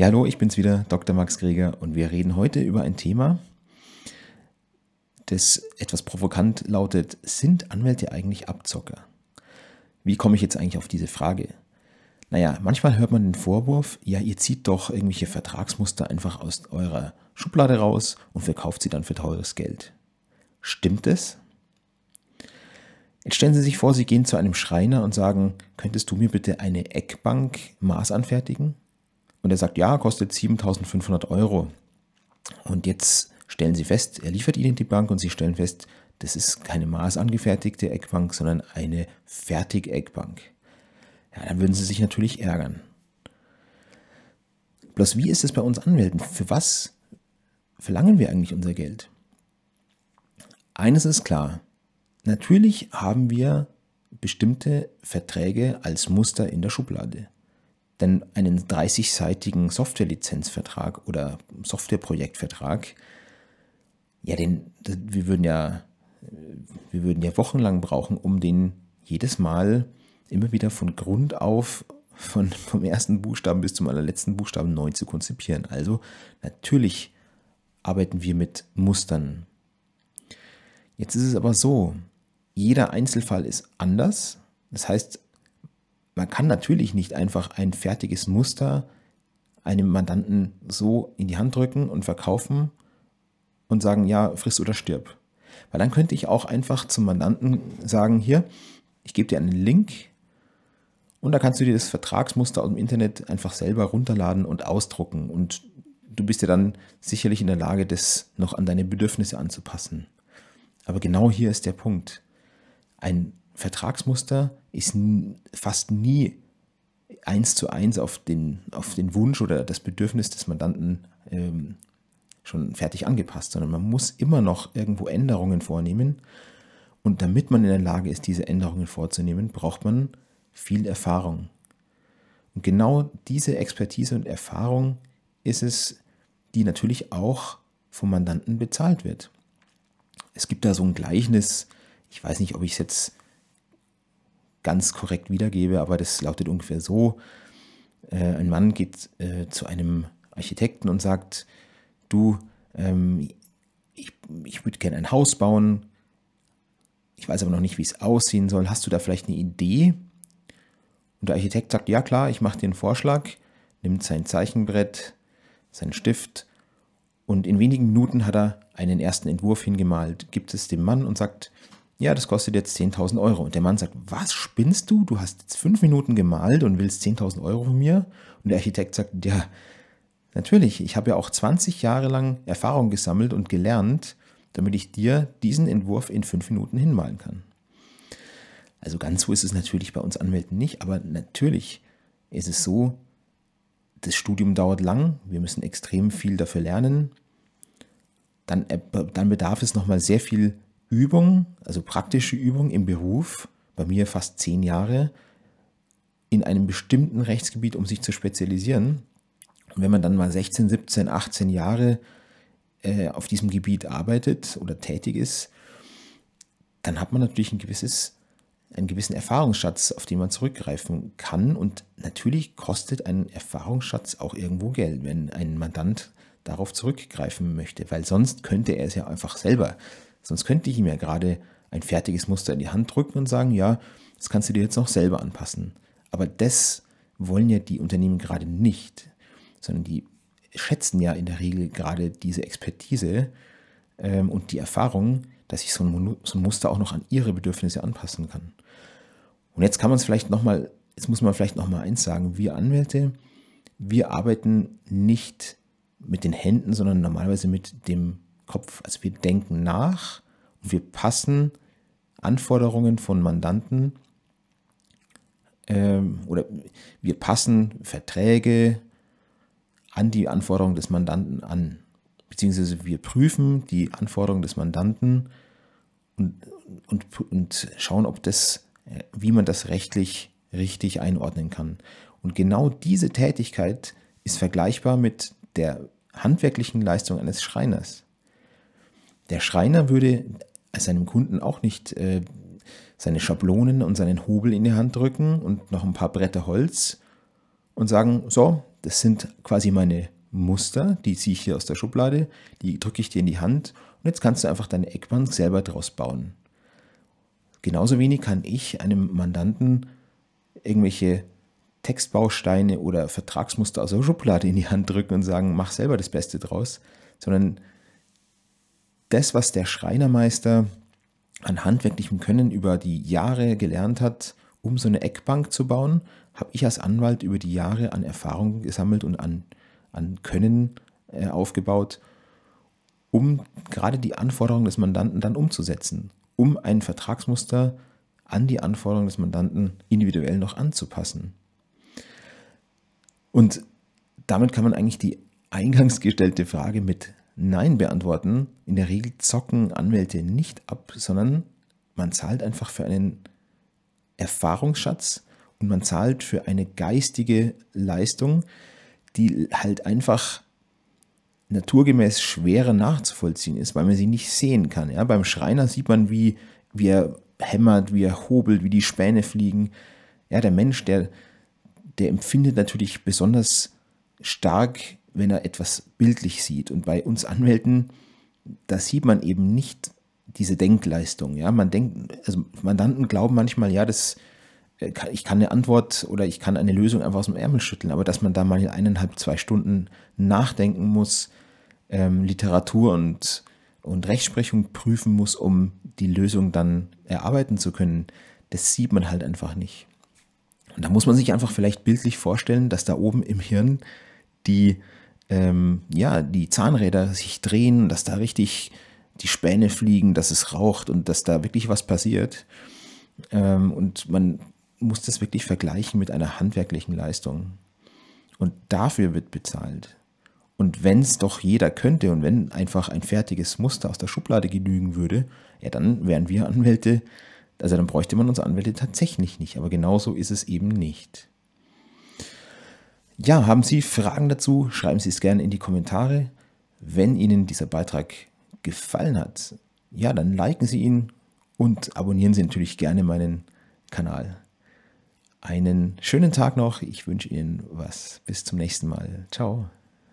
Ja, hallo, ich bin's wieder, Dr. Max Greger, und wir reden heute über ein Thema, das etwas provokant lautet: Sind Anwälte eigentlich Abzocker? Wie komme ich jetzt eigentlich auf diese Frage? Naja, manchmal hört man den Vorwurf, ja, ihr zieht doch irgendwelche Vertragsmuster einfach aus eurer Schublade raus und verkauft sie dann für teures Geld. Stimmt es? Jetzt stellen Sie sich vor, Sie gehen zu einem Schreiner und sagen, könntest du mir bitte eine Eckbank Maß anfertigen? Und er sagt, ja, kostet 7500 Euro. Und jetzt stellen Sie fest, er liefert Ihnen die Bank und Sie stellen fest, das ist keine maßangefertigte Eckbank, sondern eine Fertig-Eckbank. Ja, dann würden Sie sich natürlich ärgern. Bloß wie ist es bei uns Anwälten? Für was verlangen wir eigentlich unser Geld? Eines ist klar. Natürlich haben wir bestimmte Verträge als Muster in der Schublade. Denn einen 30-seitigen Softwarelizenzvertrag oder Softwareprojektvertrag, ja, den, wir würden ja, wir würden ja wochenlang brauchen, um den jedes Mal immer wieder von Grund auf, von, vom ersten Buchstaben bis zum allerletzten Buchstaben neu zu konzipieren. Also natürlich arbeiten wir mit Mustern. Jetzt ist es aber so, jeder Einzelfall ist anders. Das heißt, man kann natürlich nicht einfach ein fertiges Muster einem Mandanten so in die Hand drücken und verkaufen und sagen, ja, friss oder stirb. Weil dann könnte ich auch einfach zum Mandanten sagen, hier, ich gebe dir einen Link und da kannst du dir das Vertragsmuster aus dem Internet einfach selber runterladen und ausdrucken und du bist ja dann sicherlich in der Lage, das noch an deine Bedürfnisse anzupassen. Aber genau hier ist der Punkt. Ein Vertragsmuster ist fast nie eins zu eins auf den, auf den Wunsch oder das Bedürfnis des Mandanten ähm, schon fertig angepasst, sondern man muss immer noch irgendwo Änderungen vornehmen. Und damit man in der Lage ist, diese Änderungen vorzunehmen, braucht man viel Erfahrung. Und genau diese Expertise und Erfahrung ist es, die natürlich auch vom Mandanten bezahlt wird. Es gibt da so ein Gleichnis, ich weiß nicht, ob ich es jetzt ganz korrekt wiedergebe, aber das lautet ungefähr so. Äh, ein Mann geht äh, zu einem Architekten und sagt, du, ähm, ich, ich würde gerne ein Haus bauen, ich weiß aber noch nicht, wie es aussehen soll. Hast du da vielleicht eine Idee? Und der Architekt sagt, ja klar, ich mache dir einen Vorschlag, nimmt sein Zeichenbrett, seinen Stift und in wenigen Minuten hat er einen ersten Entwurf hingemalt, gibt es dem Mann und sagt, ja, das kostet jetzt 10.000 Euro. Und der Mann sagt, was spinnst du? Du hast jetzt fünf Minuten gemalt und willst 10.000 Euro von mir? Und der Architekt sagt, ja, natürlich, ich habe ja auch 20 Jahre lang Erfahrung gesammelt und gelernt, damit ich dir diesen Entwurf in fünf Minuten hinmalen kann. Also ganz so ist es natürlich bei uns Anwälten nicht, aber natürlich ist es so, das Studium dauert lang, wir müssen extrem viel dafür lernen. Dann, äh, dann bedarf es nochmal sehr viel Übung, also praktische Übung im Beruf, bei mir fast zehn Jahre, in einem bestimmten Rechtsgebiet, um sich zu spezialisieren. Und wenn man dann mal 16, 17, 18 Jahre äh, auf diesem Gebiet arbeitet oder tätig ist, dann hat man natürlich ein gewisses, einen gewissen Erfahrungsschatz, auf den man zurückgreifen kann. Und natürlich kostet ein Erfahrungsschatz auch irgendwo Geld, wenn ein Mandant darauf zurückgreifen möchte, weil sonst könnte er es ja einfach selber Sonst könnte ich ihm ja gerade ein fertiges Muster in die Hand drücken und sagen, ja, das kannst du dir jetzt noch selber anpassen. Aber das wollen ja die Unternehmen gerade nicht, sondern die schätzen ja in der Regel gerade diese Expertise ähm, und die Erfahrung, dass ich so ein, so ein, Muster auch noch an ihre Bedürfnisse anpassen kann. Und jetzt kann man es vielleicht nochmal, jetzt muss man vielleicht nochmal eins sagen, wir Anwälte, wir arbeiten nicht mit den Händen, sondern normalerweise mit dem Kopf. Also wir denken nach und wir passen Anforderungen von Mandanten ähm, oder wir passen Verträge an die Anforderungen des Mandanten an. Beziehungsweise wir prüfen die Anforderungen des Mandanten und, und, und schauen, ob das, äh, wie man das rechtlich richtig einordnen kann. Und genau diese Tätigkeit ist vergleichbar mit der handwerklichen Leistung eines Schreiners. Der Schreiner würde seinem Kunden auch nicht äh, seine Schablonen und seinen Hobel in die Hand drücken und noch ein paar Bretter Holz und sagen, so, das sind quasi meine Muster, die ziehe ich hier aus der Schublade, die drücke ich dir in die Hand und jetzt kannst du einfach deine Eckbank selber draus bauen. Genauso wenig kann ich einem Mandanten irgendwelche Textbausteine oder Vertragsmuster aus der Schublade in die Hand drücken und sagen, mach selber das Beste draus, sondern das, was der Schreinermeister an handwerklichem Können über die Jahre gelernt hat, um so eine Eckbank zu bauen, habe ich als Anwalt über die Jahre an Erfahrung gesammelt und an, an Können äh, aufgebaut, um gerade die Anforderungen des Mandanten dann umzusetzen, um ein Vertragsmuster an die Anforderungen des Mandanten individuell noch anzupassen. Und damit kann man eigentlich die eingangs gestellte Frage mit Nein beantworten. In der Regel zocken Anwälte nicht ab, sondern man zahlt einfach für einen Erfahrungsschatz und man zahlt für eine geistige Leistung, die halt einfach naturgemäß schwerer nachzuvollziehen ist, weil man sie nicht sehen kann. Ja, beim Schreiner sieht man, wie, wie er hämmert, wie er hobelt, wie die Späne fliegen. Ja, der Mensch, der, der empfindet natürlich besonders stark, wenn er etwas bildlich sieht. Und bei uns Anwälten, da sieht man eben nicht diese Denkleistung. Ja, man denkt, also Mandanten glauben manchmal, ja, das, äh, ich kann eine Antwort oder ich kann eine Lösung einfach aus dem Ärmel schütteln, aber dass man da mal eineinhalb, zwei Stunden nachdenken muss, ähm, Literatur und, und Rechtsprechung prüfen muss, um die Lösung dann erarbeiten zu können, das sieht man halt einfach nicht. Und da muss man sich einfach vielleicht bildlich vorstellen, dass da oben im Hirn die, ähm, ja, die Zahnräder sich drehen, dass da richtig die Späne fliegen, dass es raucht und dass da wirklich was passiert. Ähm, und man muss das wirklich vergleichen mit einer handwerklichen Leistung. Und dafür wird bezahlt. Und wenn es doch jeder könnte und wenn einfach ein fertiges Muster aus der Schublade genügen würde, ja, dann wären wir Anwälte also dann bräuchte man unsere Anwälte tatsächlich nicht, aber genauso ist es eben nicht. Ja, haben Sie Fragen dazu? Schreiben Sie es gerne in die Kommentare. Wenn Ihnen dieser Beitrag gefallen hat, ja, dann liken Sie ihn und abonnieren Sie natürlich gerne meinen Kanal. Einen schönen Tag noch. Ich wünsche Ihnen was. Bis zum nächsten Mal. Ciao.